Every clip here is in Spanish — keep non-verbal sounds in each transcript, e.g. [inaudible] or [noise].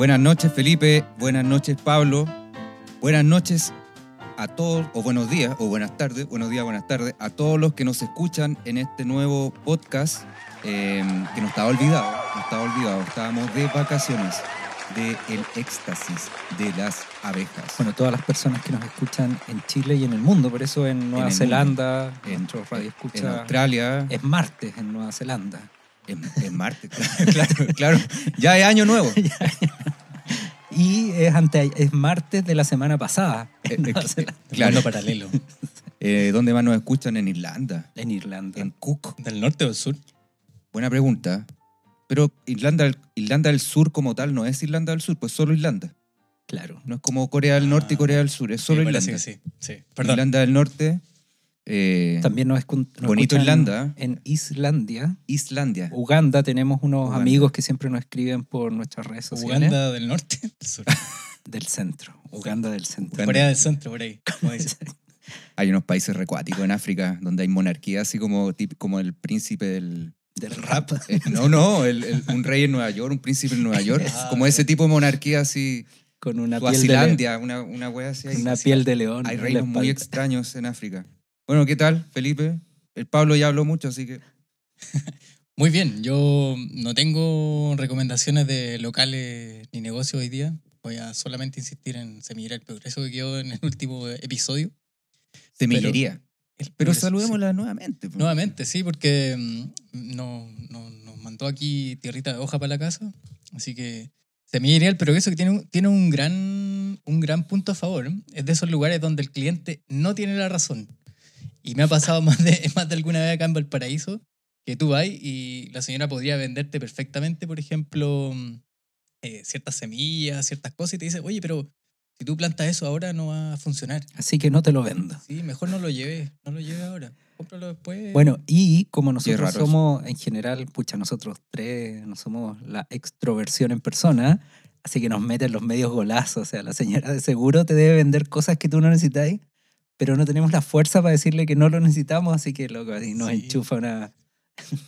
Buenas noches Felipe, buenas noches Pablo, buenas noches a todos, o buenos días, o buenas tardes, buenos días, buenas tardes, a todos los que nos escuchan en este nuevo podcast eh, que nos estaba olvidado, nos estaba olvidado, estábamos de vacaciones de el éxtasis de las abejas. Bueno, todas las personas que nos escuchan en Chile y en el mundo, por eso en Nueva el Zelanda, en, Australia, es martes en Nueva Zelanda. En, en Marte, claro, [laughs] claro, claro, ya es año nuevo. [laughs] Y es, ante, es martes de la semana pasada Eh, en Nueva eh, Zelanda. claro. Mundo paralelo. [laughs] Eh, ¿Dónde más nos escuchan? En Irlanda, En Irlanda. en Cook. ¿Del norte o del sur? Buena pregunta. Pero Irlanda, del- Irlanda del Sur como tal no es Irlanda del Sur, pues solo Irlanda. Claro. No es como Corea del Norte y Corea del Sur, es solo Irlanda. que sí. sí. Perdón. Irlanda del Norte, eh, También nos, escu- nos Bonito Irlanda. En Islandia. Islandia. Uganda tenemos unos Uganda. amigos que siempre nos escriben por nuestras redes sociales. Uganda del norte, [laughs] del sur. Del centro. Uganda del centro. Uganda. Corea del centro, por ahí. como dicen. [laughs] Hay unos países recuáticos en África donde hay monarquía, así como, como el príncipe del... Del rap. eh, no, no, el- el- un rey en Nueva York, un príncipe en Nueva York. [laughs] Ah, como ese tipo de monarquía así... Con una piel de, le- Suazilandia, una, una wea así. una así. piel de león. Hay reinos muy extraños en África. Bueno, ¿qué tal, Felipe? El Pablo ya habló mucho, así que... [laughs] Muy bien, yo no tengo recomendaciones de locales ni negocios hoy día. Voy a solamente insistir en Semillera el Progreso que quedó en el último episodio. Semillería. Pero Progreso, saludémosla nuevamente. sí. pues. Nuevamente, sí, porque mm, no, no- nos mandó aquí tierrita de hoja para la casa. Así que Semillería el Progreso que tiene, un- tiene un, gran, un gran punto a favor. Es de esos lugares donde el cliente no tiene la razón. Y me ha pasado [laughs] más de, más de alguna vez acá en Valparaíso que tú vas y la señora podría venderte perfectamente, por ejemplo, mm, eh, ciertas semillas, ciertas cosas, y te dice, oye, pero si tú plantas eso ahora no va a funcionar. Así que no te lo vendo. Sí, mejor no lo lleves, no lo lleves ahora. Cómpralo después. Bueno, y como nosotros somos, en general, pucha, nosotros tres no somos la extroversión en persona, así que nos meten los medios golazos. O sea, la señora de seguro te debe vender cosas que tú no necesitas, pero no tenemos la fuerza para decirle que no lo necesitamos, así que loco, así nos Sí. enchufa una.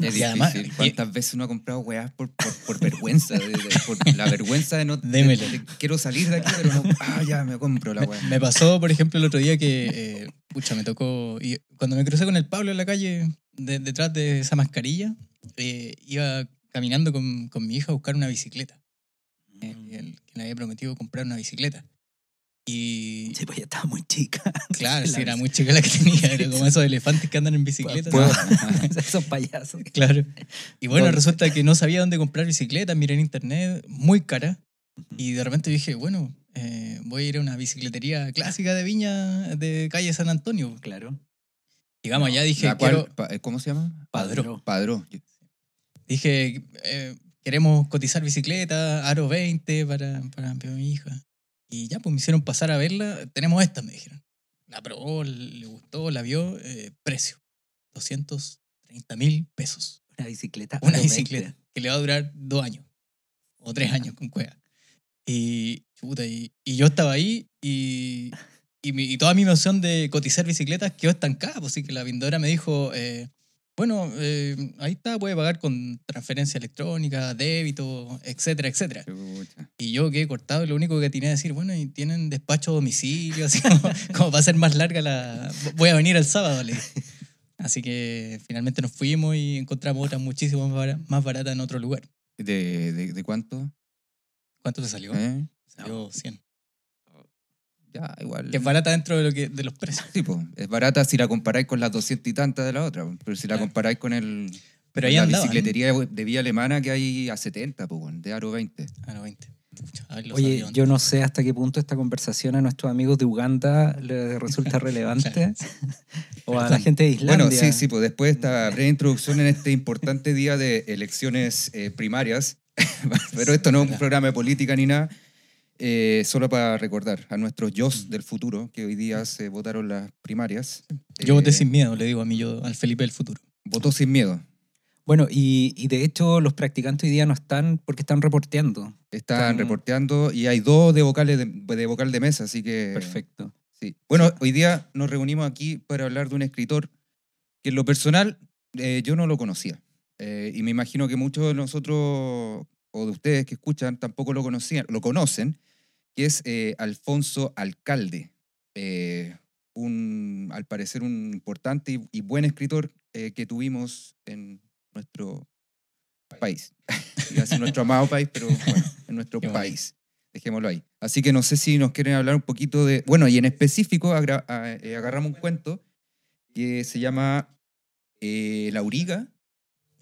Es [laughs] Y además- difícil. ¿Cuántas veces uno ha comprado weas por, por, por vergüenza? de- de- por la vergüenza de no... de- quiero salir de aquí, pero no... Ah, ya, me compro la wea. me pasó, por ejemplo, el otro día que, eh, pucha, me tocó, y cuando me crucé con el Pablo en la calle, de- detrás de esa mascarilla, eh, iba caminando con, con mi hija a buscar una bicicleta. Eh, él- que le había prometido comprar una bicicleta. Y Sí, pues ya estaba muy chica. [laughs] claro, La sí, era muy chica la que tenía, era como [laughs] esos elefantes que andan en bicicleta. ¿no? [laughs] Esos payasos. Claro. Y bueno, ¿Dónde? resulta que no sabía dónde comprar bicicleta, miré en internet, muy cara. Y de repente dije, bueno, eh, voy a ir a una bicicletería clásica de Viña de calle San Antonio. Claro. Llegamos allá, dije, La cual- quiero- pa- eh, ¿Cómo se llama? Padró. Padró. dije eh, queremos cotizar bicicleta, Aro 20 para, para mi hija. Y ya, pues me hicieron pasar a verla. Tenemos esta, me dijeron. La probó, le gustó, la vio. eh, precio, 230 mil pesos. Una bicicleta. Una bicicleta que le va a durar dos años o tres años con cueva. Y, chuta, y, y yo estaba ahí y, y, mi- y toda mi noción de cotizar bicicletas quedó estancada. Pues sí que la vendedora me dijo, eh, bueno, eh, ahí está, puede pagar con transferencia electrónica, débito, etcétera, etcétera. Chucha. Y yo quedé cortado lo único que tenía que decir, bueno, y tienen despacho a domicilio, [laughs] así como, como va a ser más larga la... Voy a venir el sábado, le. Así que finalmente nos fuimos y encontramos otra muchísimo más bara- más barata en otro lugar. ¿De, de, de cuánto? ¿Cuánto te salió? ¿Eh? Salió 100. Ya, igual. Que es barata dentro de, lo que, de los precios. Sí, po. es barata si la comparáis con las 200 y tantas de la otra. Pero si la Claro. comparáis con el... Pero ahí la andaban. bicicletería de vía alemana que hay a 70, pues, bueno, de Aro 20. Ah, no, 20. Pucha, a ver, lo Oye, yo no sé hasta qué punto esta conversación a nuestros amigos de Uganda les resulta [laughs] relevante. [laughs] O a la gente de Islandia. Bueno, sí, sí, pues después de esta breve introducción en este importante día de elecciones eh, primarias, [laughs] pero esto no es un programa de política ni nada, eh, solo para recordar a nuestros yo del futuro, que hoy día se votaron las primarias. Yo voté Eh, sin miedo, le digo a mí, yo, al Felipe del futuro. Votó sin miedo. Bueno, y, y de hecho los practicantes hoy día no están porque están reporteando. Están Están- reporteando y hay dos de, vocales de, de vocal de mesa, así que... Perfecto. Sí. Bueno, hoy día nos reunimos aquí para hablar de un escritor que en lo personal eh, yo no lo conocía. Eh, y me imagino que muchos de nosotros o de ustedes que escuchan tampoco lo conocían, lo conocen, que es eh, Alfonso Alcalde, eh, un, al parecer un importante y, y buen escritor eh, que tuvimos en nuestro país. [laughs] Iba a nuestro amado país, pero bueno, en nuestro [laughs] Qué país. Dejémoslo ahí. Así que no sé si nos quieren hablar un poquito de... Bueno, y en específico agra- a- agarramos un cuento que se llama La Auriga,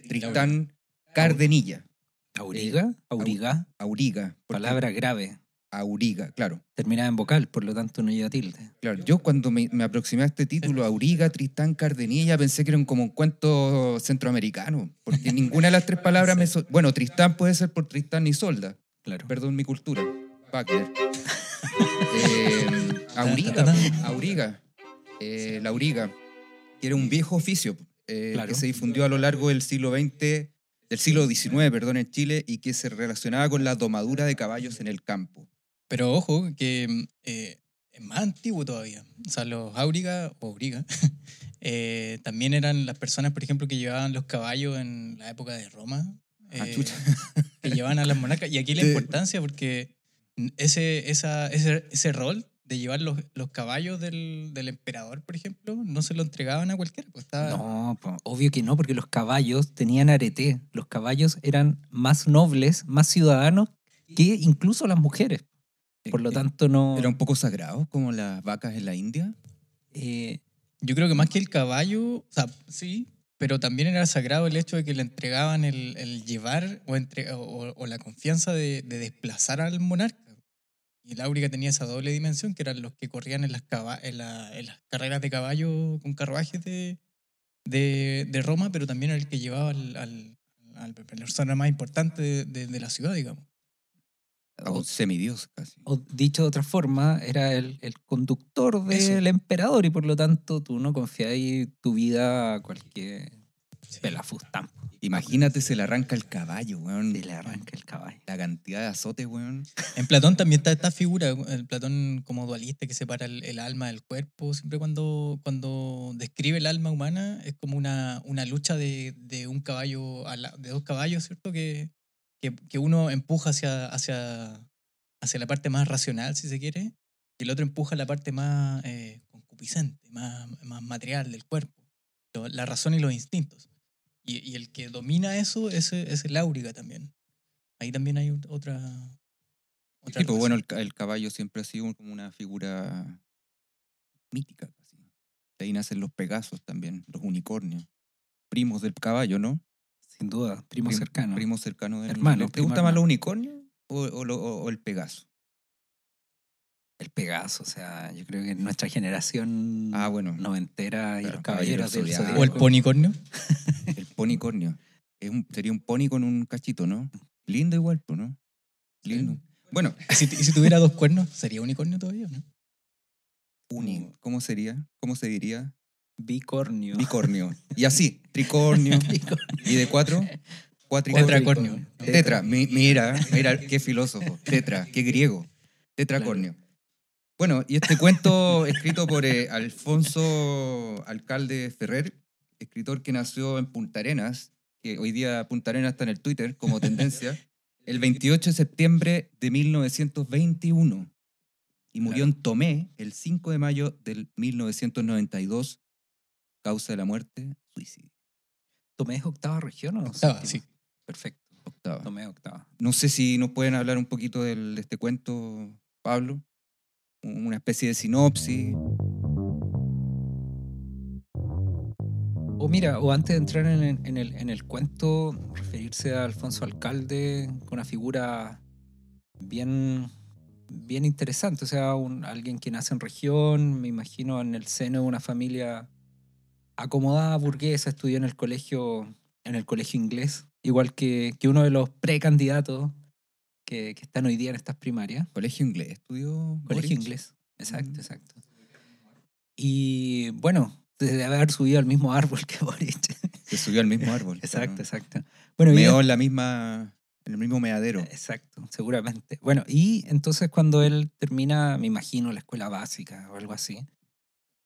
Tristán Cardenilla. Auriga, auriga, Auriga. palabra grave. Auriga, claro. Terminada en vocal, por lo tanto no lleva tilde. Claro, yo cuando me, me aproximé a este título, Auriga, Tristán, Cardenilla, pensé que era como un cuento centroamericano, porque [laughs] ninguna de las tres palabras me... so- Bueno, Tristán puede ser por Tristán y Solda, Claro. perdón mi cultura, Wagner. [laughs] Eh, Auriga, ta. Auriga, eh, la Auriga, que era un viejo oficio eh, Claro. que se difundió a lo largo del siglo XX, del siglo XIX, perdón, en Chile, y que se relacionaba con la domadura de caballos en el campo. Pero ojo, que mm, eh, es más antiguo todavía. O sea, los Auriga o Auriga [laughs] eh, también eran las personas, por ejemplo, que llevaban los caballos en la época de Roma. Ah, eh, [laughs] que llevaban a las monarcas. Y aquí la importancia, porque ese, esa, ese, ese rol de llevar los, los caballos del, del emperador, por ejemplo, no se lo entregaban a cualquiera. Pues estaba, No, obvio que no, porque los caballos tenían arete. Los caballos eran más nobles, más ciudadanos que incluso las mujeres. Por lo tanto, no. Era un poco sagrado, como las vacas en la India. eh, Yo creo que más que el caballo, o sea, sí, pero también era sagrado el hecho de que le entregaban el, el llevar o, entre, o, o la confianza de, de desplazar al monarca. Y el Áuriga tenía esa doble dimensión, que eran los que corrían en las, en la- en las carreras de caballo con carruajes de, de, de Roma, pero también era el que llevaba al, al, al- la persona más importante de- de la ciudad, digamos. A un semidios casi. o dicho de otra forma, era el, el conductor del emperador y por lo tanto tú no confiáis tu vida a cualquier pelafustán. Imagínate, se le arranca el caballo, weón. Se le arranca el caballo. La cantidad de azotes, weón. En Platón también está esta figura, el Platón como dualista que separa el, el alma del cuerpo. Siempre cuando, cuando describe el alma humana es como una, una lucha de, de un caballo, a la- de dos caballos, ¿cierto? Que, que, que uno empuja hacia, hacia, hacia la parte más racional, si se quiere, y el otro empuja la parte más eh, concupiscente, más, más material del cuerpo, la razón y los instintos. Y, y el que domina eso es, es el áuriga también. Ahí también hay ot- otra... otra Sí, pues bueno, el, el caballo siempre ha sido como una figura mítica casi. De ahí nacen los pegasos también, los unicornios. Primos del caballo, ¿no? Sin duda, primo Prim- cercano. Primo cercano del Hermano, ¿Te gusta más los unicornios o, o lo- o- o el pegaso? El Pegaso, o sea, yo creo que nuestra generación Ah, bueno. noventera y Claro, los caballeros del Zodiaco. Zodíaco. O el ponicornio. [laughs] El ponicornio. Es un, sería un pony con un cachito, ¿no? Lindo igual, pues, ¿no? Lindo. Bueno, ¿Y [laughs] si, y si tuviera dos cuernos, sería unicornio todavía, ¿no? uni, ¿cómo sería? ¿Cómo se diría? Bicornio. Bicornio. Y así, tricornio. [laughs] ¿Y de cuatro? Cuatricornio. Tetracornio. Tetra, mi- mira, mira, qué filósofo. Tetra, qué griego. Tetracornio. Bueno, y este cuento escrito por eh, Alfonso Alcalde Ferrer, escritor que nació en Punta Arenas, que hoy día Punta Arenas está en el Twitter como tendencia, [laughs] el 28 de septiembre de 1921 y murió en Tomé el 5 de mayo del 1992, causa de la muerte, suicidio. ¿Tomé es octava región o Octava, séptima? sí. Perfecto. Octava. Tomé octava. No sé si nos pueden hablar un poquito del- de este cuento, Pablo. Una especie de sinopsis. O mira, o antes de entrar en el, en el, en el cuento, referirse a Alfonso Alcalde con una figura bien, bien interesante. O sea, un, alguien que nace en región, me imagino en el seno de una familia acomodada, burguesa, estudió en el colegio, en el colegio inglés, igual que, que uno de los precandidatos que, que están hoy día en estas primarias. Colegio inglés, estudió. Colegio inglés. Exacto, Mm. exacto. Y bueno, debe haber subido al mismo árbol que [laughs] Boric. Se subió al mismo árbol. [laughs] Exacto, claro. exacto. Bueno, Meó en la misma, en el mismo meadero. exacto, seguramente. Bueno, y entonces cuando él termina, me imagino, la escuela básica o algo así,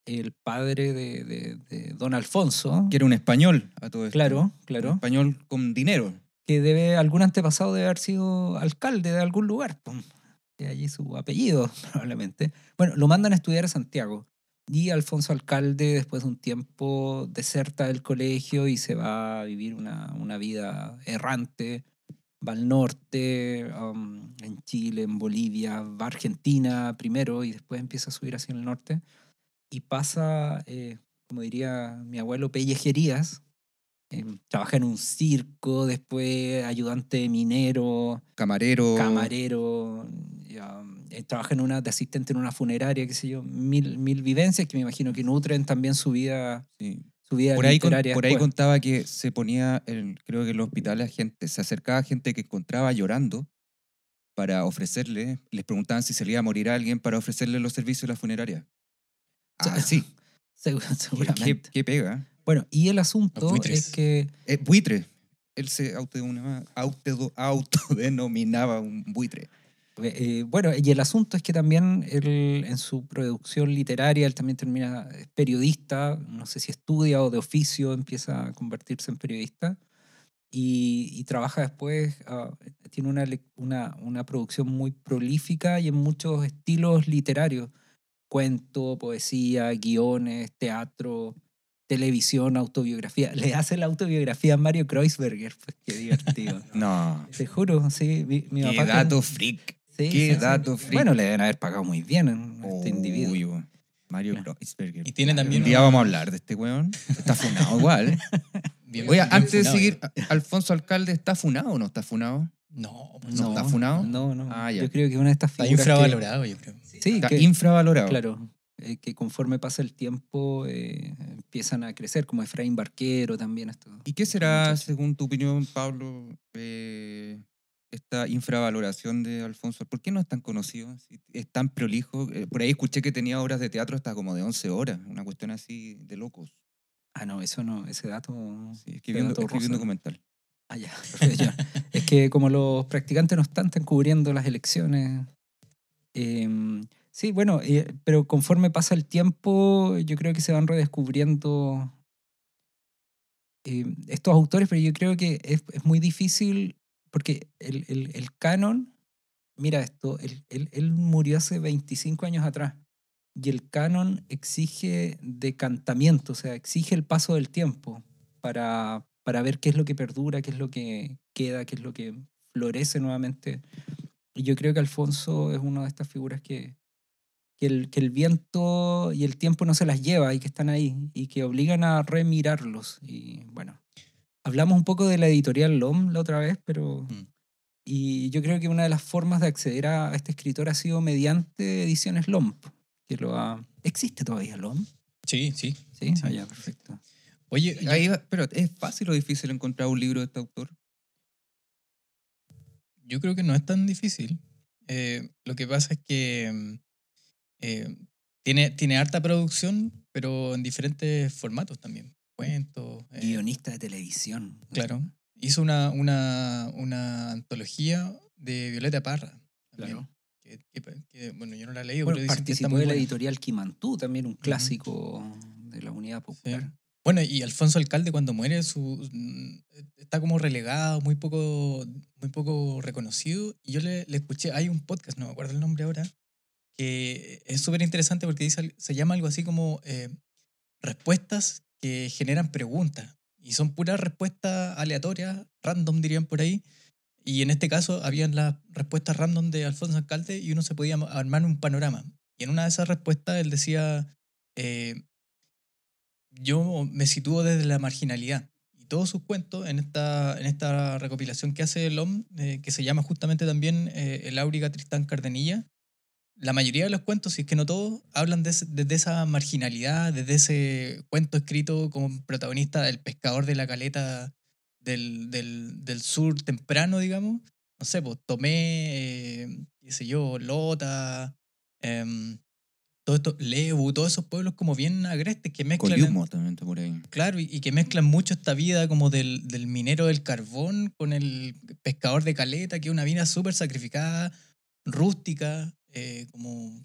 el padre de, de- de don Alfonso, Que era un español a todo esto. claro, Un claro, español con dinero. que debe, algún antepasado debe haber sido alcalde de algún lugar. De allí su apellido, [laughs] probablemente. Bueno, lo mandan a estudiar a Santiago. Y Alfonso Alcalde, después de un tiempo, deserta del colegio y se va a vivir una, una vida errante. Va al norte, um, en Chile, en Bolivia, va a Argentina primero y después empieza a subir hacia el norte. Y pasa, eh, como diría mi abuelo, pellejerías. Em, trabaja en un circo, después ayudante minero, Camarero. camarero, eh, trabaja en una, de asistente en una funeraria, qué sé yo, mil, mil vivencias que me imagino que nutren también su vida, sí. su vida Por ahí, con- por ahí contaba que se ponía, en- creo que en los hospitales, gente, se acercaba gente que encontraba llorando para ofrecerle, les preguntaban si se le iba a morir a alguien para ofrecerle los servicios de la funeraria. Ah, sí. Segu- ¿Qué, Seguramente. qué, qué pega? Bueno, y el asunto es que Eh, buitre. Él se autodenominaba, autodenominaba un buitre. Eh, bueno, y el asunto es que también él, en su producción literaria, él también termina es periodista, no sé si estudia o de oficio empieza a convertirse en periodista, y, y trabaja después, ah, tiene una, una, una producción muy prolífica y en muchos estilos literarios, cuento, poesía, guiones, teatro, televisión, autobiografía. [laughs] Le hace la autobiografía a Mario Kreuzberger, pues qué divertido. [laughs] No. Te juro, sí, mi, mi Qué papá que- dato freak. Sí, Qué sí, sí. dato freak. Bueno, le deben haber pagado muy bien a este individuo. Uy. Mario Claro. Kreuzberger. Y tiene también Un día vamos a hablar de este weón. Está funado igual. [laughs] Bien- Oye, bien antes de seguir, ya. Alfonso Alcalde, ¿está funado o no está funado? No, pues ¿No está funado? No, no. Ah, ya. Yo creo que una de estas Está figuras. que- infravalorado, yo creo. Sí, Está que, infravalorado. claro. eh, que conforme pasa el tiempo eh, empiezan a crecer, como Efraín Barquero también. Esto. ¿Y qué será, según tu opinión, Pablo, eh, esta infravaloración de Alfonso? ¿Por qué no es tan conocido? Es tan prolijo. Eh, por ahí escuché que tenía obras de teatro hasta como de 11 horas. Una cuestión así de locos. Ah, no, eso no, ese dato. Sí, escribiendo, dato escribí un documental. Ah, [laughs] ya, es que como los practicantes no están tan cubriendo las elecciones. Eh, sí, bueno, eh, pero conforme pasa el tiempo, yo creo que se van redescubriendo eh, estos autores, pero yo creo que es, muy difícil porque el, canon, mira esto, él, él- él murió hace 25 años atrás y el canon exige decantamiento, o sea, exige el paso del tiempo para, para ver qué es lo que perdura, qué es lo que queda, qué es lo que florece nuevamente. Y yo creo que Alfonso es una de estas figuras que, que, el, que el viento y el tiempo no se las lleva y que están ahí y que obligan a remirarlos. Y bueno, hablamos un poco de la editorial LOM la otra vez, pero... Mm. Y yo creo que una de las formas de acceder a este escritor ha sido mediante ediciones LOM, que lo ha... ¿Existe todavía LOM? Sí, sí. Sí, Sí. Ah, ya, perfecto. Oye, Ahí va- pero ¿es fácil o difícil encontrar un libro de este autor? Yo creo que no es tan difícil. Eh, lo que pasa es que mm, eh, tiene, tiene harta producción, pero en diferentes formatos también. Cuentos. eh, Guionista de televisión. Claro. Hizo una, una, una antología de Violeta Parra. también, Claro. Que, que- que, bueno, yo no la he leído, Bueno, pero dicen que está participó muy de la buena. editorial Quimantú, también un clásico de la Unidad Sí. Bueno, y Alfonso Alcalde cuando muere su, está como relegado, muy poco, muy poco reconocido. Y yo le, le escuché, hay un podcast, no me acuerdo el nombre ahora, que es súper interesante porque dice, se llama algo así como eh, respuestas que generan preguntas. Y son puras respuestas aleatorias, random dirían por ahí. Y en este caso habían las respuestas random de Alfonso Alcalde y uno se podía armar un panorama. Y en una de esas respuestas él decía, eh, yo me sitúo desde la marginalidad. Y todos sus cuentos en esta, en esta recopilación que hace el eh, que se llama justamente también eh, El Áuriga Tristán Cardenilla, la mayoría de los cuentos, si es que no todos, hablan de desde esa marginalidad, desde ese cuento escrito como protagonista el pescador de la caleta del, del, del sur temprano, digamos. No sé, pues Tomé, eh, qué sé yo, Lota, em, todo esto, Lebu, todos esos pueblos como bien agrestes que mezclan... Coliumo también está por ahí. Claro, y, y que mezclan mucho esta vida como del, del minero del carbón con el pescador de caleta, que es una vida súper sacrificada, rústica, eh, como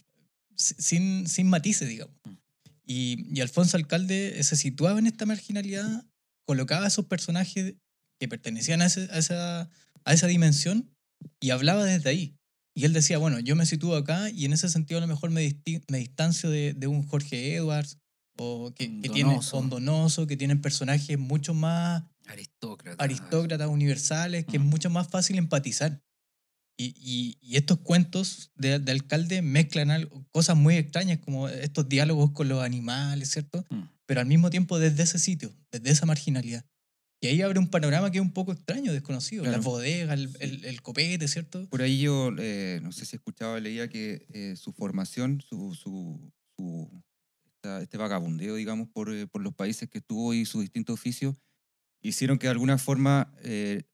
si- sin, sin matices, digamos. Y, y Alfonso Alcalde se situaba en esta marginalidad, colocaba a esos personajes que pertenecían a, ese- a esa, a esa dimensión y hablaba desde ahí. Y él decía, bueno, yo me sitúo acá y en ese sentido a lo mejor me, disti- me distancio de, de un Jorge Edwards o que, que tiene Donoso. o un Donoso, que tienen personajes mucho más Aristócrata. aristócratas universales, que es Mm. mucho más fácil empatizar. Y, y- y estos cuentos de, de alcalde mezclan algo- cosas muy extrañas, como estos diálogos con los animales, ¿cierto? Mm. Pero al mismo tiempo desde ese sitio, desde esa marginalidad. Y ahí abre un panorama que es un poco extraño, desconocido. Claro. Las bodegas, el, el- el copete, ¿cierto? Por ahí yo, eh, no sé si escuchaba, leía que eh, su formación, su, su, su- esta- este vagabundeo, digamos, por, eh, por los países que estuvo y sus distintos oficios, hicieron que de alguna forma eh,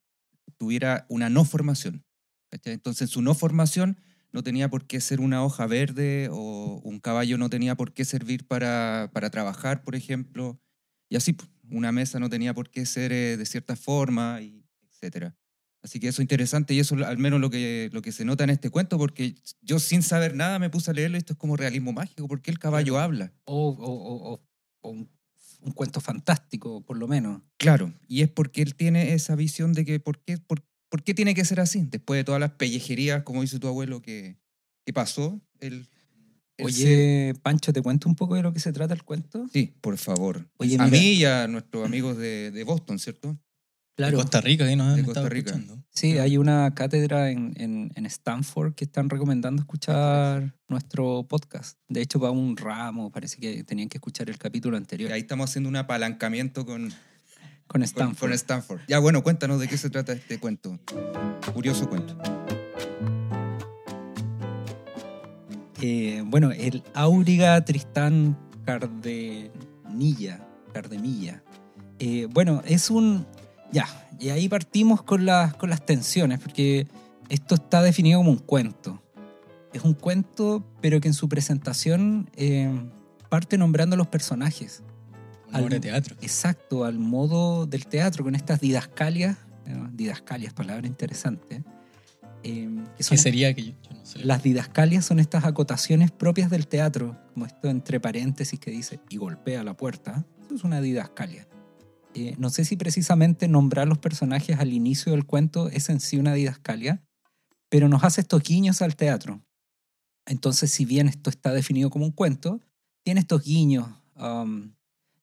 tuviera una no formación. ¿cachai? Entonces, su no formación no tenía por qué ser una hoja verde o un caballo no tenía por qué servir para, para trabajar, por ejemplo. Y así, pues, una mesa no tenía por qué ser eh, de cierta forma, y etcétera. Así que eso es interesante y eso es al menos lo que, lo que se nota en este cuento, porque yo sin saber nada me puse a leerlo y esto es como realismo mágico, porque el caballo habla. O, o- o- o- o un, un cuento fantástico, por lo menos. Claro, y es porque él tiene esa visión de que por qué, por, por qué tiene que ser así, después de todas las pellejerías, como dice tu abuelo, que, que pasó. Él, Oye, Pancho, ¿te cuento un poco de lo que se trata el cuento? Sí, por favor. Oye, a mira. mí y a nuestros amigos de, de Boston, ¿cierto? De Costa Rica, que nos De Costa Rica. escuchando. Sí, hay una cátedra en, en, en Stanford que están recomendando escuchar nuestro podcast. De hecho, va un ramo, parece que tenían que escuchar el capítulo Y anterior ahí estamos haciendo un apalancamiento con, con con, Stanford. con Stanford. Ya, bueno, cuéntanos de qué se trata este cuento. Curioso cuento. Eh, bueno, el Auriga Tristán Cardenilla. Cardemilla. Eh, bueno, es un. Ya, y ahí partimos con las, con las tensiones, porque esto está definido como un cuento. Es un cuento, pero que en su presentación eh, parte nombrando a los personajes. Una obra de teatro. Exacto, al modo del teatro, con estas didascalias. eh, didascalias, palabra interesante. ¿Qué sería que yo, sé? las didascalias son estas acotaciones propias del teatro, como esto entre paréntesis que dice y golpea la puerta. Eso es una didascalia. Eh, no sé si precisamente nombrar los personajes al inicio del cuento es en sí una didascalia, pero nos hace estos guiños al teatro. Entonces, si bien esto está definido como un cuento, tiene estos guiños, um,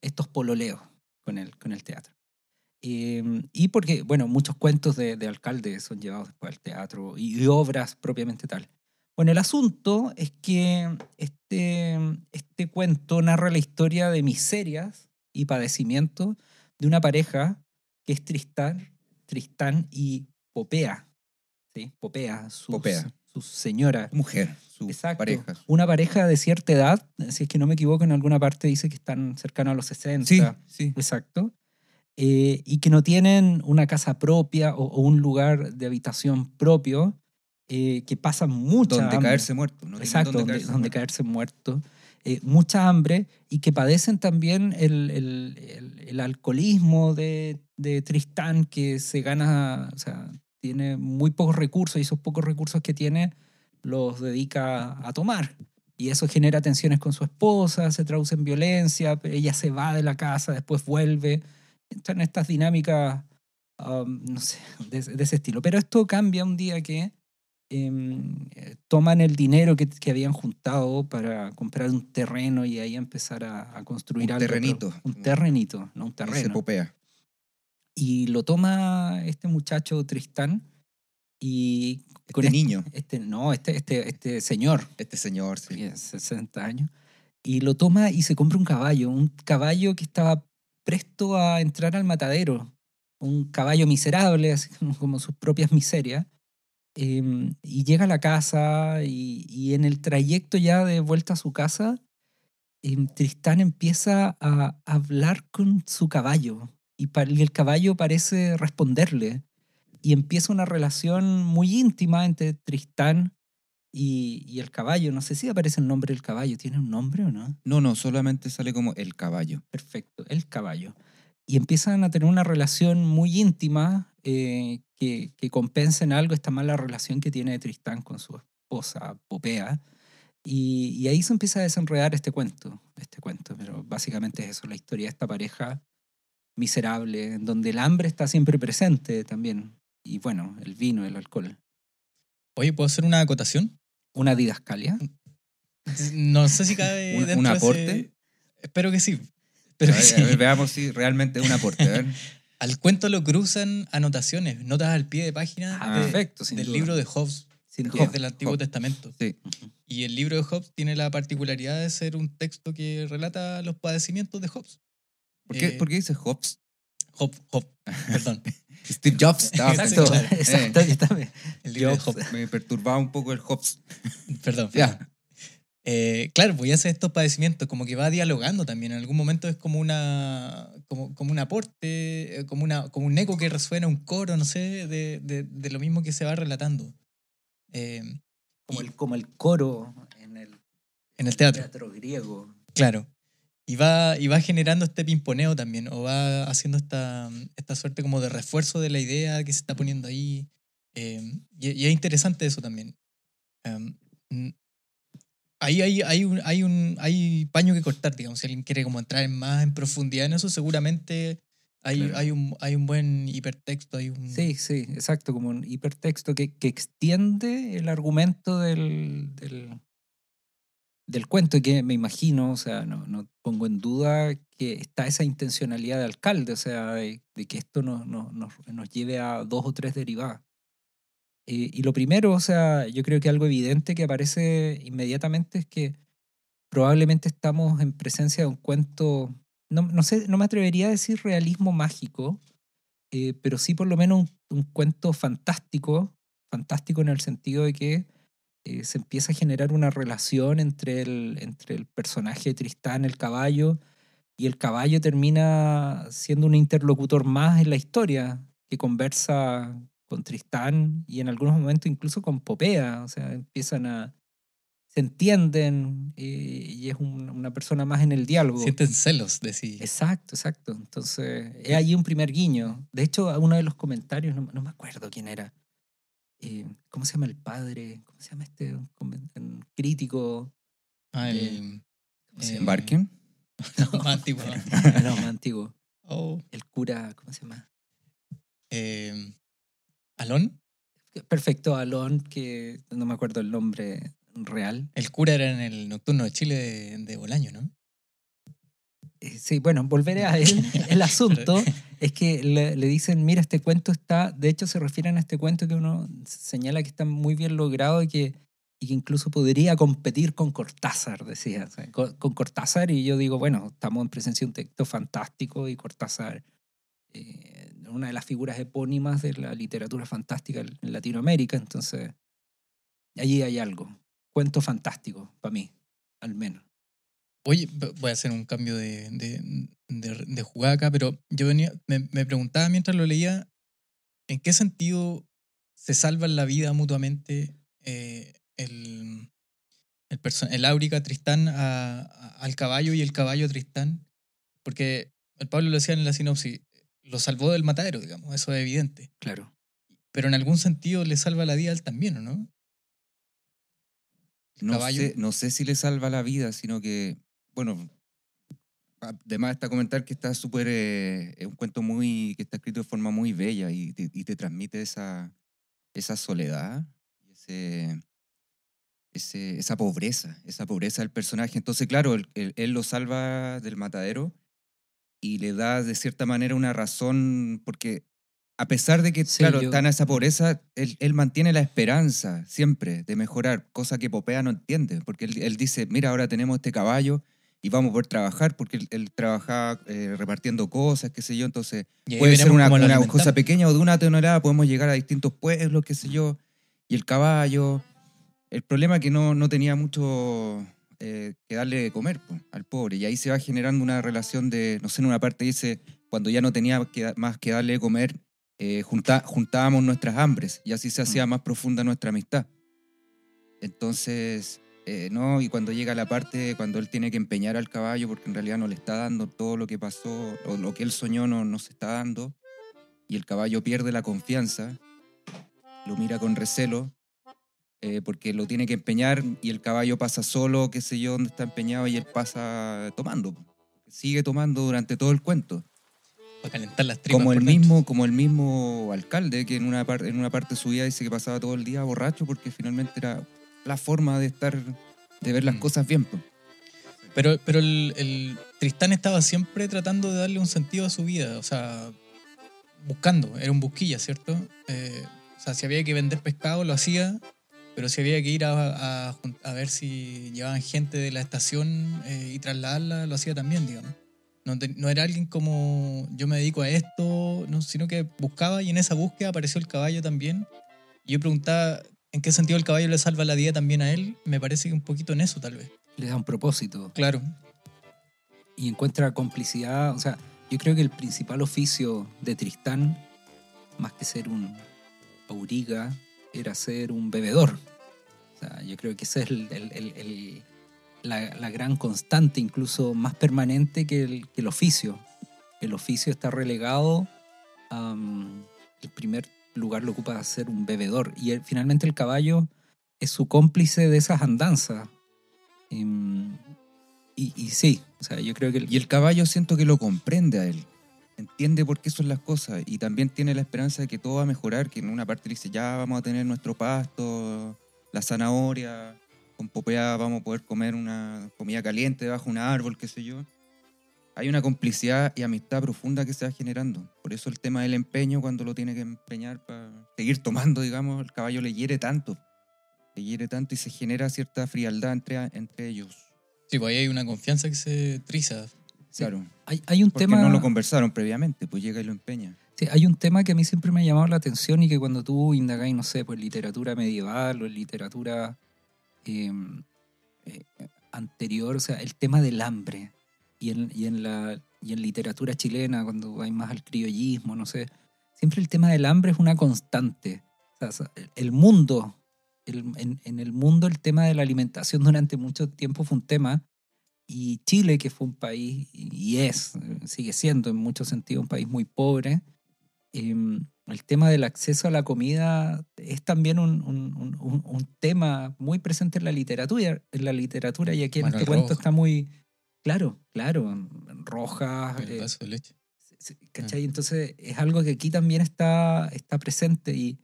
estos pololeos con el, con el teatro. Eh, y porque, bueno, muchos cuentos de, de alcalde son llevados después al teatro y, y obras propiamente tal. Bueno, el asunto es que este, este cuento narra la historia de miserias y padecimientos de una pareja que es Tristán, Tristán y Popea. ¿sí? Popea, sus, Popea. sus señoras. Mujer, su Exacto. pareja. Una pareja de cierta edad, si es que no me equivoco, en alguna parte dice que están cercanos a los 60. Sí, sí. Exacto. Eh, y que no tienen una casa propia o, o un lugar de habitación propio, eh, que pasan mucha Donde hambre. caerse muerto. ¿no? Exacto, donde, caerse donde muerto. caerse muerto. Eh, mucha hambre y que padecen también el, el- el- el alcoholismo de, de Tristán, que se gana, o sea, tiene muy pocos recursos y esos pocos recursos que tiene los dedica a tomar. Y eso genera tensiones con su esposa, se traduce en violencia, ella se va de la casa, después vuelve. Están estas dinámicas, um, no sé, de, de ese estilo. Pero esto cambia un día que eh, toman el dinero que, que habían juntado para comprar un terreno y ahí empezar a, a construir Un algo. terrenito. pero- Un terrenito, no un terreno. Popea. Y lo toma este muchacho Tristán y con Este este, niño, este- no, este, este, este señor, este señor, sí. tiene 60 años, y lo toma y se compra un caballo, un caballo que estaba presto a entrar al matadero, un caballo miserable, así [laughs] como, sus propias miserias, eh, y llega a la casa y, en el trayecto ya de vuelta a su casa, eh, Tristán empieza a hablar con su caballo. Y, y el caballo parece responderle. Y empieza una relación muy íntima entre Tristán y, y el caballo. No sé si aparece el nombre del caballo. ¿Tiene un nombre o no? No, no, solamente sale como el caballo. Perfecto, el caballo. Y empiezan a tener una relación muy íntima eh, que, que compensa en algo esta mala relación que tiene Tristán con su esposa Popea. Y, y ahí se empieza a desenredar este cuento, este cuento, pero básicamente es eso, la historia de esta pareja miserable, en donde el hambre está siempre presente también. Y bueno, el vino, el alcohol. Oye, ¿puedo hacer una acotación? Una didascalia. No sé si cabe [laughs] ¿Un- ese- aporte? Espero que sí. Pero A ver, sí. a ver, veamos si realmente es un aporte. a ver. [laughs] Al cuento lo cruzan anotaciones, notas al pie de página Ah, de- perfecto, sin del duda. libro de Hobbes, Sin Hobbes duda. del Antiguo. Testamento. Sí. Y el libro de Hobbes tiene la particularidad de ser un texto que relata los padecimientos de Hobbes. ¿Por qué, Eh, por qué dice Hobbes? Hobbes, Hobbes, perdón. [laughs] Steve Jobs estaba [laughs] Exacto. Eh, Exacto, yo también. El libro de Jobs. Hobbes. me perturbaba un poco el Hobbes. [laughs] Perdón. Ya. Eh, claro, pues ya hace estos padecimientos, como que va dialogando también. En algún momento es como una como, como un aporte, eh, como, una, como un eco que resuena, un coro, no sé, de, de, de lo mismo que se va relatando. Eh, Como el, como el coro en el en el teatro, teatro griego. claro. Y va, y va generando este pimponeo también, o va haciendo esta, esta suerte como de refuerzo de la idea que se está poniendo ahí. Eh, y, y es interesante eso también. Um, mm, ahí hay, hay, un, hay, un, hay paño que cortar, digamos. Si alguien quiere como entrar en más en profundidad en eso, seguramente hay, Claro. hay, un, hay un buen hipertexto, hay un... Sí, sí, exacto, como un hipertexto que, que extiende el argumento del, del, del cuento que me imagino, o sea, no, no pongo en duda que está esa intencionalidad de alcalde, o sea, de, que esto nos, nos, nos, lleve a dos o tres derivadas. Eh, y lo primero, o sea, yo creo que algo evidente que aparece inmediatamente es que probablemente estamos en presencia de un cuento, no, no sé, no me atrevería a decir realismo mágico, eh, pero sí por lo menos un cuento fantástico, fantástico en el sentido de que eh, se empieza a generar una relación entre el, entre el personaje de Tristán, el caballo, y el caballo termina siendo un interlocutor más en la historia, que conversa con Tristán y en algunos momentos incluso con Popea, o sea, empiezan a... se entienden eh, y es un- una persona más en el diálogo. Sienten celos de sí. Exacto, exacto. Entonces, es ahí un primer guiño. De hecho, a uno de los comentarios, no, no me acuerdo quién era. Eh, ¿Cómo se llama el padre? ¿Cómo se llama este un crítico? Ah, el... ¿Cómo se Eh, llama? Barken. [laughs] [laughs] más antiguo. [laughs] No, más antiguo. Oh, El cura, ¿cómo se llama? eh, ¿Alón? Perfecto, Alon, que no me acuerdo el nombre real. El cura era en el Nocturno de Chile de, de Bolaño, ¿no? Eh, Sí, bueno, volveré a él. [laughs] El asunto es que le, le dicen, mira, este cuento está, de hecho se refieren a este cuento que uno señala que está muy bien logrado y que, y que incluso podría competir con Cortázar, decía, con Cortázar y yo digo, bueno, estamos en presencia de un texto fantástico y Cortázar, eh, una de las figuras epónimas de la literatura fantástica en Latinoamérica, entonces allí hay algo, cuento fantástico, para mí, al menos. Oye, voy a hacer un cambio de, de, de- de jugada acá, pero yo venía, me, me preguntaba mientras lo leía, ¿en qué sentido se salvan la vida mutuamente eh, el, el, el Áurica Tristán a- a- al caballo y el caballo a Tristán? Porque el Pablo lo decía en la sinopsis, lo salvó del matadero, digamos, eso es evidente. Claro. Pero en algún sentido le salva la vida a él también, ¿o no? No sé, no sé si le salva la vida, sino que, bueno, además está comentar que está súper, eh, es un cuento muy, que está escrito de forma muy bella y te, y te transmite esa, esa soledad, y ese, ese, esa pobreza, esa pobreza del personaje. Entonces, claro, él, él- él lo salva del matadero y le da de cierta manera una razón, porque a pesar de que, Sí, claro, yo- está en esa pobreza, él, él mantiene la esperanza siempre de mejorar, cosa que Popea no entiende, porque él, él dice, mira, ahora tenemos este caballo y vamos a poder trabajar, porque él, él trabajaba eh, repartiendo cosas, qué sé yo, entonces puede ser una, cosa pequeña o de una tonelada, podemos llegar a distintos pueblos, qué sé yo, y el caballo. El problema es que no, no tenía mucho eh, que darle de comer po, al pobre, y ahí se va generando una relación de, no sé, en una parte dice, cuando ya no tenía que más que darle de comer, eh, junta- juntábamos nuestras hambres, y así se hacía más profunda nuestra amistad. Entonces, eh, no, y cuando llega la parte, cuando él tiene que empeñar al caballo, porque en realidad no le está dando todo lo que pasó, o lo que él soñó no, no se está dando, y el caballo pierde la confianza, lo mira con recelo, eh, porque lo tiene que empeñar y el caballo pasa solo, qué sé yo, donde está empeñado, y él pasa tomando, sigue tomando durante todo el cuento. Para calentar las tripas. Como el dentro. mismo, como el mismo alcalde que en una parte, en una parte de su vida dice que pasaba todo el día borracho porque finalmente era la forma de estar, de ver las Mm. cosas bien. pues. Pero, pero el, el Tristán estaba siempre tratando de darle un sentido a su vida, o sea, buscando, era un busquilla, ¿cierto? Eh, o sea, si había que vender pescado, lo hacía, pero si había que ir a, a ver si llevaban gente de la estación eh, y trasladarla, lo hacía también, digamos. No, te- no era alguien como yo me dedico a esto, no, sino que buscaba y en esa búsqueda apareció el caballo también. Y yo preguntaba en qué sentido el caballo le salva la vida también a él. Me parece que un poquito en eso, tal vez. Le da un propósito. Claro. y encuentra complicidad. O sea, yo creo que el principal oficio de Tristán, más que ser un auriga, era ser un bebedor. O sea, yo creo que esa es el- el- el- la, la gran constante, incluso más permanente que el, que el oficio. El oficio está relegado, am, el primer lugar lo ocupa ser un bebedor. Y el- finalmente el caballo es su cómplice de esas andanzas. Em, y, y sí, o sea, yo creo que... el- Y el caballo siento que lo comprende a él. Entiende por qué son las cosas. Y también tiene la esperanza de que todo va a mejorar. Que en una parte dice, ya vamos a tener nuestro pasto, la zanahoria, con popea vamos a poder comer una comida caliente debajo de un árbol, qué sé yo. Hay una complicidad y amistad profunda que se va generando. Por eso el tema del empeño, cuando lo tiene que empeñar para seguir tomando, digamos, el caballo le hiere tanto. Le hiere tanto y se genera cierta frialdad entre, entre ellos. Sí, pues ahí hay una confianza que se triza. Sí. Claro. Hay, hay un Porque tema... no lo conversaron previamente, pues llega y lo empeña. Sí, hay un tema que a mí siempre me ha llamado la atención y que cuando tú indagáis, no sé, pues literatura medieval o en literatura eh, eh, anterior, o sea, el tema del hambre. Y en, y en la y en literatura chilena, cuando hay más al criollismo, no sé, siempre el tema del hambre es una constante. O sea, el mundo, el- en, en el mundo el tema de la alimentación durante mucho tiempo fue un tema. Y Chile, que fue un país, y es, eh, sigue siendo en muchos sentidos un país muy pobre, em, el tema del acceso a la comida es también un, un- un- un- tema muy presente en la literatura, en la literatura y aquí en Manuel este cuento está muy claro, claro, Rojas, El eh, vaso de leche. ¿Cachai? Entonces es algo que aquí también está, está presente y,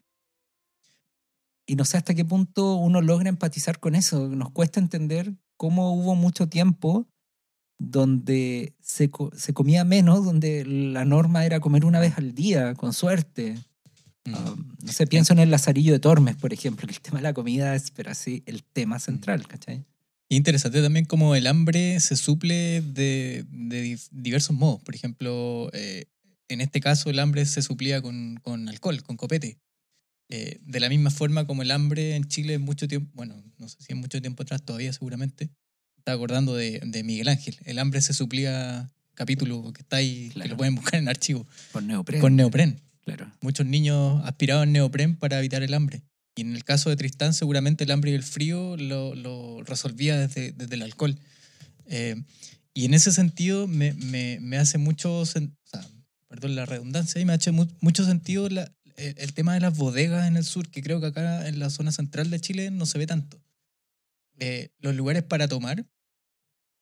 y no sé hasta qué punto uno logra empatizar con eso. Nos cuesta entender cómo hubo mucho tiempo donde se, se comía menos, donde la norma era comer una vez al día, con suerte. Mm. Um, no sé, pienso en el Lazarillo de Tormes, por ejemplo, que el tema de la comida es, pero así, el tema central, ¿cachai? Interesante también cómo el hambre se suple de, diversos modos. Por ejemplo, eh, en este caso el hambre se suplía con, con alcohol, con copete. Eh, de la misma forma como el hambre en Chile en mucho tiempo, bueno, no sé si en mucho tiempo atrás todavía seguramente, estaba acordando de, de Miguel Ángel. El hambre se suplía, capítulo que está ahí, que Claro. lo pueden buscar en archivo, Con neopreno. con neopren. Claro. Muchos niños aspiraban neopren para evitar el hambre. Y en el caso de Tristán, seguramente el hambre y el frío lo, lo resolvía desde, desde el alcohol. Eh, y en ese sentido me, me- me hace mucho, sen- o sea, perdón la redundancia, y me hace mu- mucho sentido la- el, el tema de las bodegas en el sur, que creo que acá en la zona central de Chile no se ve tanto. Eh, los lugares para tomar,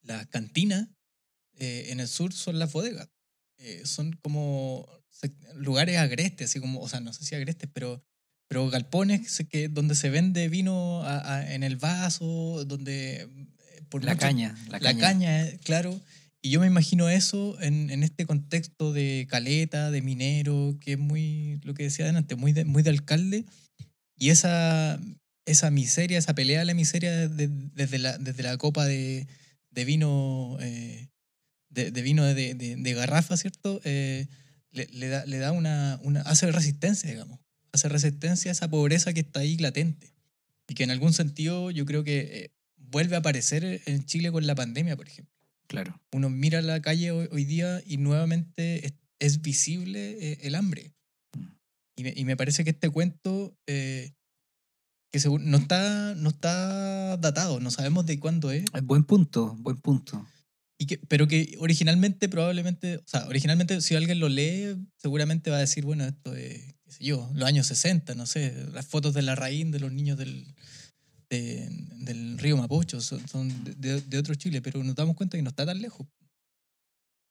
las cantinas eh, en el sur son las bodegas. Eh, son como lugares agrestes, así como, o sea, no sé si agrestes, pero, pero galpones que donde se vende vino a- a- en el vaso, donde... eh, Por La mucho- caña. La la caña. caña, eh, claro. Y yo me imagino eso en, en este contexto de caleta, de minero, que es muy, lo que decía antes, muy de, muy de alcalde. Y esa, esa miseria, esa pelea de la miseria de- desde, la, desde la copa de, de vino, eh, de, de vino de, de- de garrafa, ¿cierto? Eh, le, le da, le da una, una, hace resistencia, digamos. Hace resistencia a esa pobreza que está ahí latente. Y que en algún sentido yo creo que eh, vuelve a aparecer en Chile con la pandemia, por ejemplo Claro. uno mira la calle hoy, hoy día y nuevamente es, es visible eh, el hambre. Mm. Y me, y me parece que este cuento eh, que según- no, está, no está datado, no sabemos de cuándo es, Buen punto, buen punto. y que, pero que originalmente probablemente, o sea, originalmente si alguien lo lee, seguramente va a decir, bueno, esto es, qué sé yo, los años 60, no sé, las fotos de la raíz de los niños del, de- del río Mapocho son, son de, de- otro Chile, pero nos damos cuenta que no está tan lejos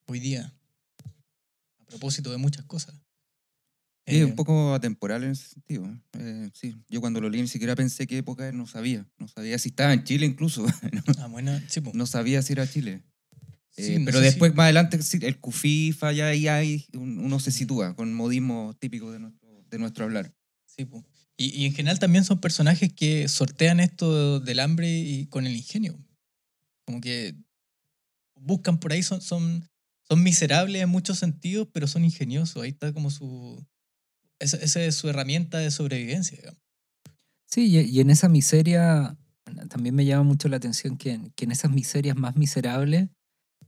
hoy día. propósito de muchas cosas. Sí, Eh, un poco atemporal en ese sentido. Eh, sí, yo cuando lo leí ni siquiera pensé qué época era, no sabía. No sabía si estaba en Chile incluso. [laughs] Ah, buena, sí, po. no sabía si era Chile. Sí, Eh, no pero después, si- más adelante, el cufifa, ya ahí hay, un- uno se sitúa con modismo típico de nuestro, de nuestro hablar. Sí. Y, y en general también son personajes que sortean esto del hambre y con el ingenio. Como que buscan por ahí, son, son, son miserables en muchos sentidos, pero son ingeniosos. Ahí está como su... Esa, esa es su herramienta de sobrevivencia, digamos. Sí, y, y en esa miseria también me llama mucho la atención que, en- que en esas miserias más miserables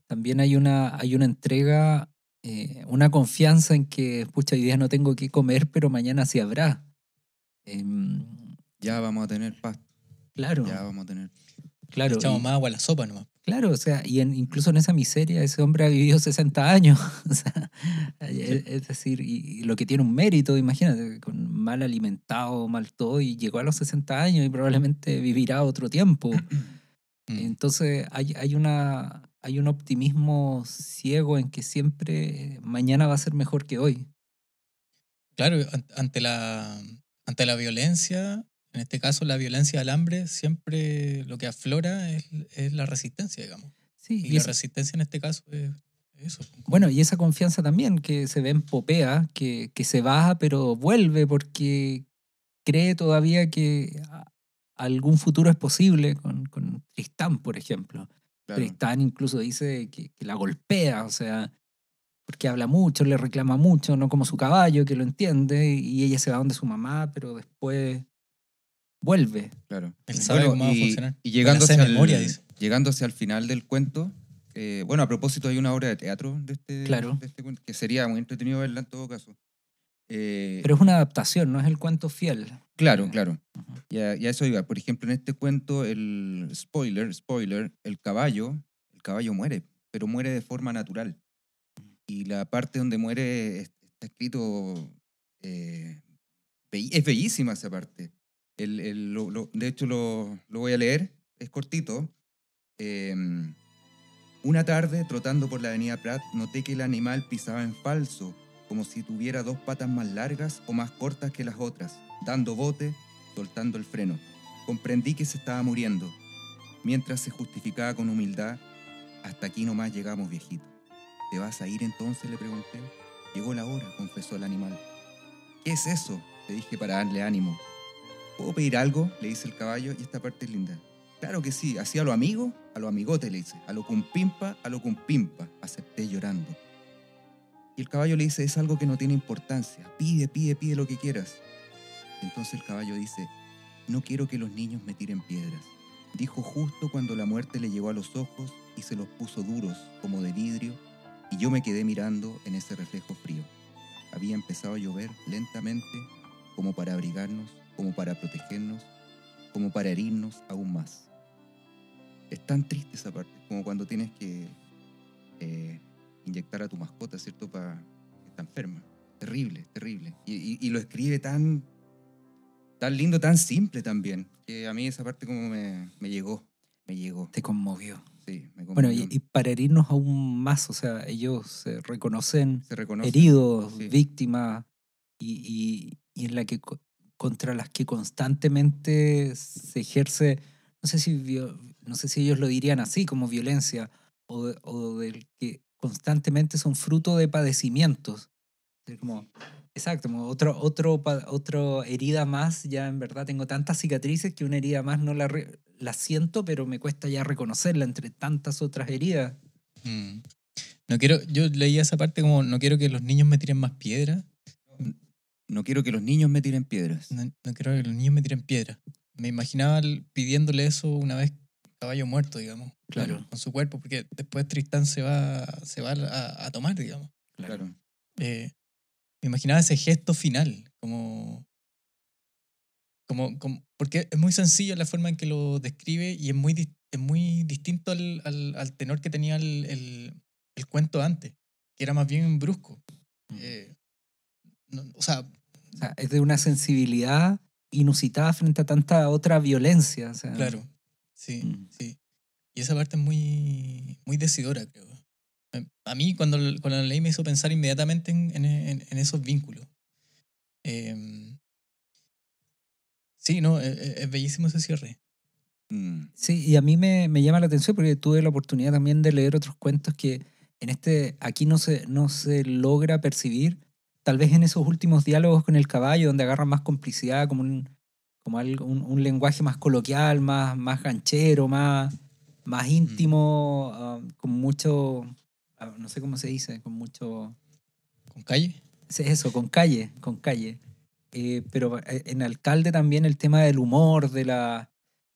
también hay una, hay una entrega, eh, una confianza en que, pucha, hoy día no tengo que comer, pero mañana sí habrá. Em, Ya vamos a tener paz, claro, ya vamos a tener. claro. Echamos y- más agua a la sopa nomás. Claro, o sea, y en- incluso en esa miseria ese hombre ha vivido 60 años. [laughs] o sea, es, es decir, y, y lo que tiene un mérito, imagínate, con mal alimentado, mal todo, y llegó a los 60 años y probablemente vivirá otro tiempo. [clears throat] Mm. Entonces hay, hay, una, hay un optimismo ciego en que siempre mañana va a ser mejor que hoy. Claro, an- ante la, ante la violencia, en este caso la violencia al hambre, siempre lo que aflora es, es la resistencia, digamos. Sí, Y, y la esa- resistencia en este caso es eso. Bueno, y esa confianza también que se ve en Popea, que, que se baja pero vuelve porque cree todavía que algún futuro es posible con, con Tristán, por ejemplo. Claro. Tristán incluso dice que, que la golpea, o sea, porque habla mucho, le reclama mucho, no como su caballo, que lo entiende, y ella se va donde su mamá, pero después vuelve. Claro. Él sabe cómo va a y, funcionar. y llegando, hacia memoria, el, dice. llegando hacia el final del cuento, eh, bueno, a propósito hay una obra de teatro de este, Claro. de este cuento, que sería muy entretenido verla en todo caso. Eh, Pero es una adaptación, no es el cuento fiel. Claro, claro. Ujú. Y a, y a eso iba. Por ejemplo, en este cuento, el spoiler, spoiler, el caballo, el caballo muere, pero muere de forma natural. Y la parte donde muere es- está escrito, eh, es bellísima esa parte. El, el- lo- lo- de hecho, lo, lo voy a leer, es cortito. Em, una tarde, trotando por la avenida Prat, noté que el animal pisaba en falso, como si tuviera dos patas más largas o más cortas que las otras, dando bote, soltando el freno. Comprendí que se estaba muriendo. Mientras se justificaba con humildad, hasta aquí nomás llegamos, viejito. ¿Te vas a ir entonces? le pregunté. Llegó la hora, confesó el animal. ¿Qué es eso? Le dije para darle ánimo. ¿Puedo pedir algo? Le dice el caballo y esta parte es linda. Claro que sí, así a lo amigo, a lo amigote le dice, a lo cumpimpa, a lo cumpimpa, acepté llorando. Y el caballo le dice, es algo que no tiene importancia, pide, pide, pide lo que quieras. Entonces el caballo dice, no quiero que los niños me tiren piedras. Dijo justo cuando la muerte le llegó a los ojos y se los puso duros como de vidrio y yo me quedé mirando en ese reflejo frío. Había empezado a llover lentamente como para abrigarnos, como para protegernos, como para herirnos aún más. Es tan triste esa parte, como cuando tienes que eh, inyectar a tu mascota, ¿cierto? Para que está enferma. Terrible, terrible. Y, lo escribe tan, tan lindo, tan simple también, que a mí esa parte como me, me llegó, me llegó. Te conmovió. Sí, me Bueno, conmovió. y, y para herirnos aún más, o sea, ellos se reconocen se heridos, sí. víctimas, y, y- y en la que co- contra las que constantemente se ejerce, no sé si, no sé si ellos lo dirían así, como violencia, o, o del que constantemente son fruto de padecimientos. Es como, exacto, como otro, otro, otro herida más, ya en verdad tengo tantas cicatrices que una herida más no la, re- la siento, pero me cuesta ya reconocerla entre tantas otras heridas. Mm. No quiero, yo leía esa parte como no quiero que los niños me tiren más piedras. No quiero que los niños me tiren piedras. No, no quiero que los niños me tiren piedras. Me imaginaba pidiéndole eso una vez caballo muerto, digamos. Claro. Con su cuerpo, porque después Tristán se va, se va a, a tomar, digamos. Claro. Eh, me imaginaba ese gesto final, como, como, como- Porque es muy sencillo la forma en que lo describe y es muy, es muy distinto al, al, al tenor que tenía el, el, el cuento antes, que era más bien brusco. Eh, no- o sea, O sea, es de una sensibilidad inusitada frente a tanta otra violencia. o sea, claro, sí, Mm. sí. Y esa parte es muy, muy decidora, creo. Eh, A mí cuando, cuando la leí me hizo pensar inmediatamente en, en- en- en esos vínculos. Eh, sí, no, es, es- es bellísimo ese cierre. Mm. Sí, y a mí me, me llama la atención porque tuve la oportunidad también de leer otros cuentos que en este, aquí no se, no se logra percibir, tal vez en esos últimos diálogos con el caballo, donde agarran más complicidad, como un, como algo, un, un lenguaje más coloquial, más, más ganchero, más, más íntimo, ah, con mucho, no sé cómo se dice, con mucho... ¿Con calle? Sí, eso, con calle, con calle. Eh, pero eh, en Alcalde también el tema del humor, de la,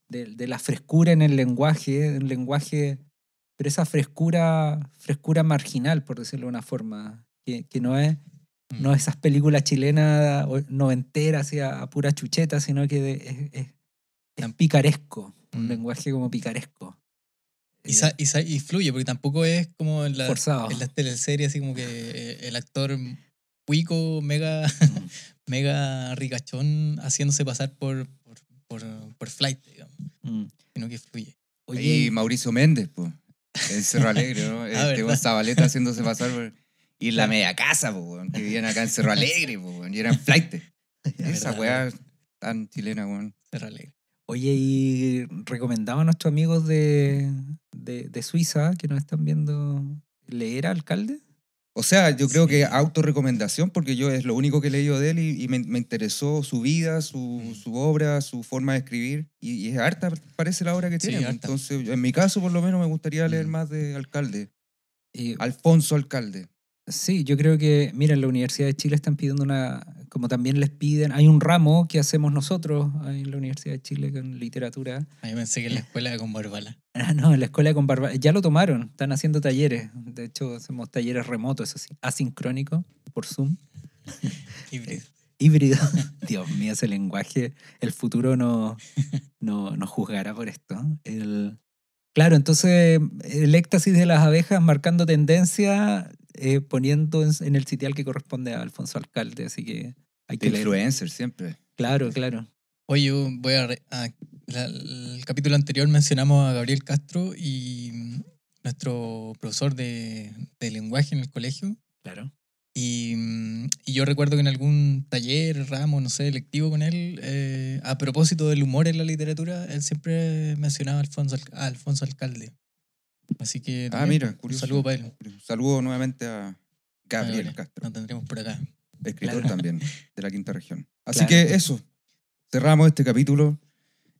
de, de la frescura en el lenguaje, un lenguaje, pero esa frescura, frescura marginal, por decirlo de una forma, que, que no es Mm. no esas películas chilenas noventeras y a, a pura chucheta, sino que de- es, es- es picaresco, un Mm. lenguaje como picaresco. Y, sa- y, sa- y fluye, porque tampoco es como en, la, en las teleseries, así como que eh, el actor cuico, mega, Mm. [laughs] mega ricachón, haciéndose pasar por, por, por, por flight, digamos, Mm. sino que fluye. Oye, Y Mauricio Méndez, pues. En Cerro [laughs] Alegre, ¿no? Este, Ah, con Zabaleta haciéndose pasar por. Y la media casa, weón, que vivían acá en Cerro [laughs] Alegre, weón, y eran flight. Esa weá tan chilena, weón. Cerro Alegre. Oye, y recomendaba a nuestros amigos de, de, de Suiza que nos están viendo leer a Alcalde. O sea, yo creo Sí. que autorrecomendación, porque yo es lo único que he leído de él y, y me, me interesó su vida, su, Mm. su obra, su forma de escribir. Y, y es harta, parece la obra que tiene. Entonces, en mi caso, por lo menos, me gustaría leer Mm. más de Alcalde. Y, Alfonso Alcalde. sí, yo creo que, mira, en la Universidad de Chile están pidiendo una, como también les piden, hay un ramo que hacemos nosotros ahí en la Universidad de Chile con literatura. [laughs] Ah, yo pensé que en la escuela con Barbala. Ah, no, en la escuela con barba. Ya lo tomaron, están haciendo talleres. De hecho, hacemos talleres remotos, eso sí, asincrónico, por Zoom. [laughs] Híbrido. [laughs] Híbrido. Dios mío, ese lenguaje, el futuro no, no, no juzgará por esto. El, claro, entonces el éxtasis de las abejas marcando tendencia, eh, poniendo en, en el sitial que corresponde a Alfonso Alcalde, así que hay que leer. influencer, siempre. Claro, claro. Oye, yo voy a... re- a- la- el capítulo anterior mencionamos a Gabriel Castro y nuestro profesor de, de lenguaje en el colegio. Claro. Y, y yo recuerdo que en algún taller, ramo, no sé, lectivo con él, eh, a propósito del humor en la literatura, él siempre mencionaba a Alfonso, Al- a Alfonso Alcalde. Así que... Ah, mira, Un curioso. saludo para él. Un saludo nuevamente a Gabriel Gabriel. Castro, Lo tendremos por acá. Escritor Claro. también de la quinta región. Así Claro. que eso. Cerramos este capítulo.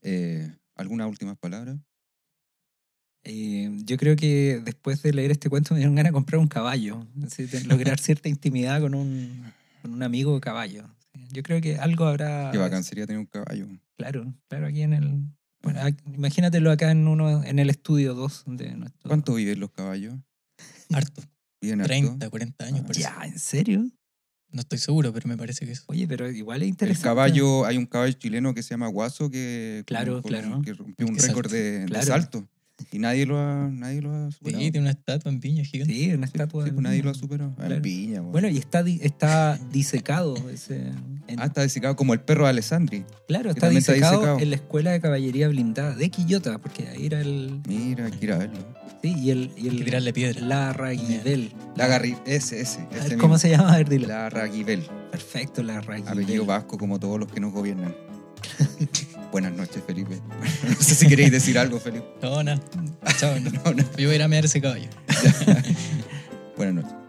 Eh, ¿Algunas últimas palabras? Eh, yo creo que después de leer este cuento me dieron ganas de comprar un caballo. Así, de [laughs] lograr cierta intimidad con un, con un amigo caballo. Yo creo que algo habrá. Qué bacán sería tener un caballo. Claro, claro, aquí en el. Bueno, ac- imagínatelo acá en uno en el estudio 2 de nuestro. ¿Cuánto viven los caballos? Harto. ¿Viven harto? 30, 40 años. Ah. Ya, ¿en serio? No estoy seguro, pero me parece que eso. Oye, pero igual es El interesante. caballo, hay un caballo chileno que se llama Guaso que, Claro, con- claro. que rompió un récord de, salto. Y nadie lo ha, nadie lo ha Sí, superado. tiene una estatua en piña gigante. Sí, una Sí, estatua. sí, pues nadie lo ha superado. Ah, Claro. En Viña, weón. Bueno, y está, di- está disecado ese. en- Ah, está desicado como el perro de Alessandri. claro, está también está disecado, disecado. en la escuela de caballería blindada de Quillota, porque ahí era el. Mira, hay que ir a verlo. Sí, y el. Y Hay el que tirarle piedra. La Raguibel. La Garri... Ese, ese. Ese ver, ¿Cómo mismo. se llama? A ver, dilo. La Raguibel. Perfecto, la Raguibel. Apellido vasco como todos los que nos gobiernan. [laughs] Buenas noches, Felipe. [laughs] no sé si queréis decir algo, Felipe. No, nada. [laughs] Chao. no. No, no. Yo voy a ir a mirar ese caballo. [laughs] Buenas noches.